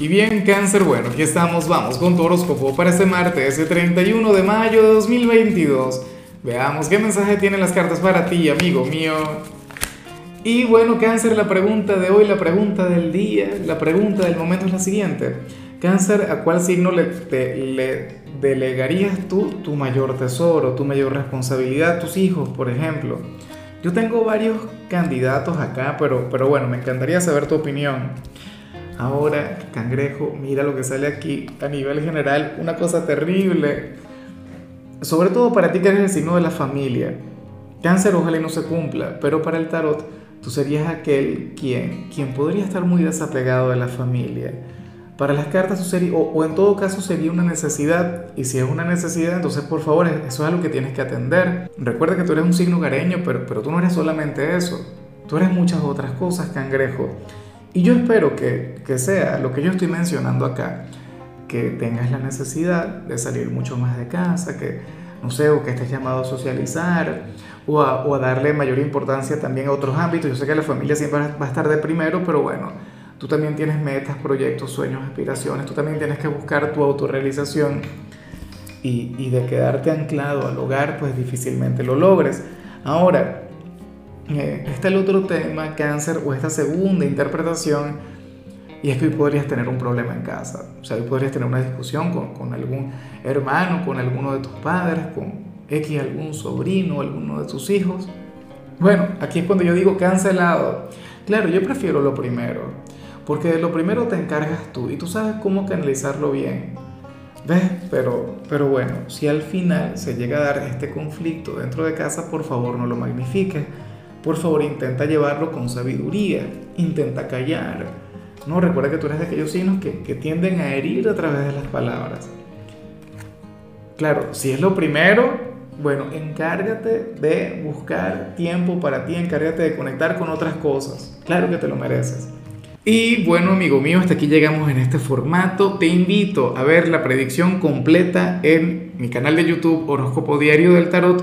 Y bien, cáncer, bueno, aquí estamos, vamos con tu horóscopo para este martes, ese 31 de mayo de 2022. Veamos qué mensaje tienen las cartas para ti, amigo mío. Y bueno, cáncer, la pregunta de hoy, la pregunta del día, la pregunta del momento es la siguiente. Cáncer, ¿a cuál signo le, le delegarías tú tu mayor tesoro, tu mayor responsabilidad, tus hijos, por ejemplo? Yo tengo varios candidatos acá, pero, pero bueno, me encantaría saber tu opinión. Ahora, cangrejo, mira lo que sale aquí a nivel general, una cosa terrible. Sobre todo para ti que eres el signo de la familia. Cáncer ojalá y no se cumpla, pero para el tarot tú serías aquel quien, quien podría estar muy desapegado de la familia. Para las cartas sería, o, o en todo caso sería una necesidad, y si es una necesidad, entonces por favor, eso es algo que tienes que atender. Recuerda que tú eres un signo gareño, pero, pero tú no eres solamente eso, tú eres muchas otras cosas, cangrejo. Y yo espero que, que sea lo que yo estoy mencionando acá, que tengas la necesidad de salir mucho más de casa, que, no sé, o que estés llamado a socializar, o a, o a darle mayor importancia también a otros ámbitos. Yo sé que la familia siempre va a estar de primero, pero bueno, tú también tienes metas, proyectos, sueños, aspiraciones, tú también tienes que buscar tu autorrealización y, y de quedarte anclado al hogar, pues difícilmente lo logres. Ahora, eh, está el otro tema, cáncer, o esta segunda interpretación, y es que hoy podrías tener un problema en casa. O sea, hoy podrías tener una discusión con, con algún hermano, con alguno de tus padres, con X, algún sobrino, alguno de tus hijos. Bueno, aquí es cuando yo digo cancelado. Claro, yo prefiero lo primero, porque de lo primero te encargas tú y tú sabes cómo canalizarlo bien. ¿Ves? Pero, pero bueno, si al final se llega a dar este conflicto dentro de casa, por favor no lo magnifiques por favor intenta llevarlo con sabiduría, intenta callar. No, recuerda que tú eres de aquellos signos que, que tienden a herir a través de las palabras. Claro, si es lo primero, bueno, encárgate de buscar tiempo para ti, encárgate de conectar con otras cosas. Claro que te lo mereces. Y bueno, amigo mío, hasta aquí llegamos en este formato. Te invito a ver la predicción completa en mi canal de YouTube Horóscopo Diario del Tarot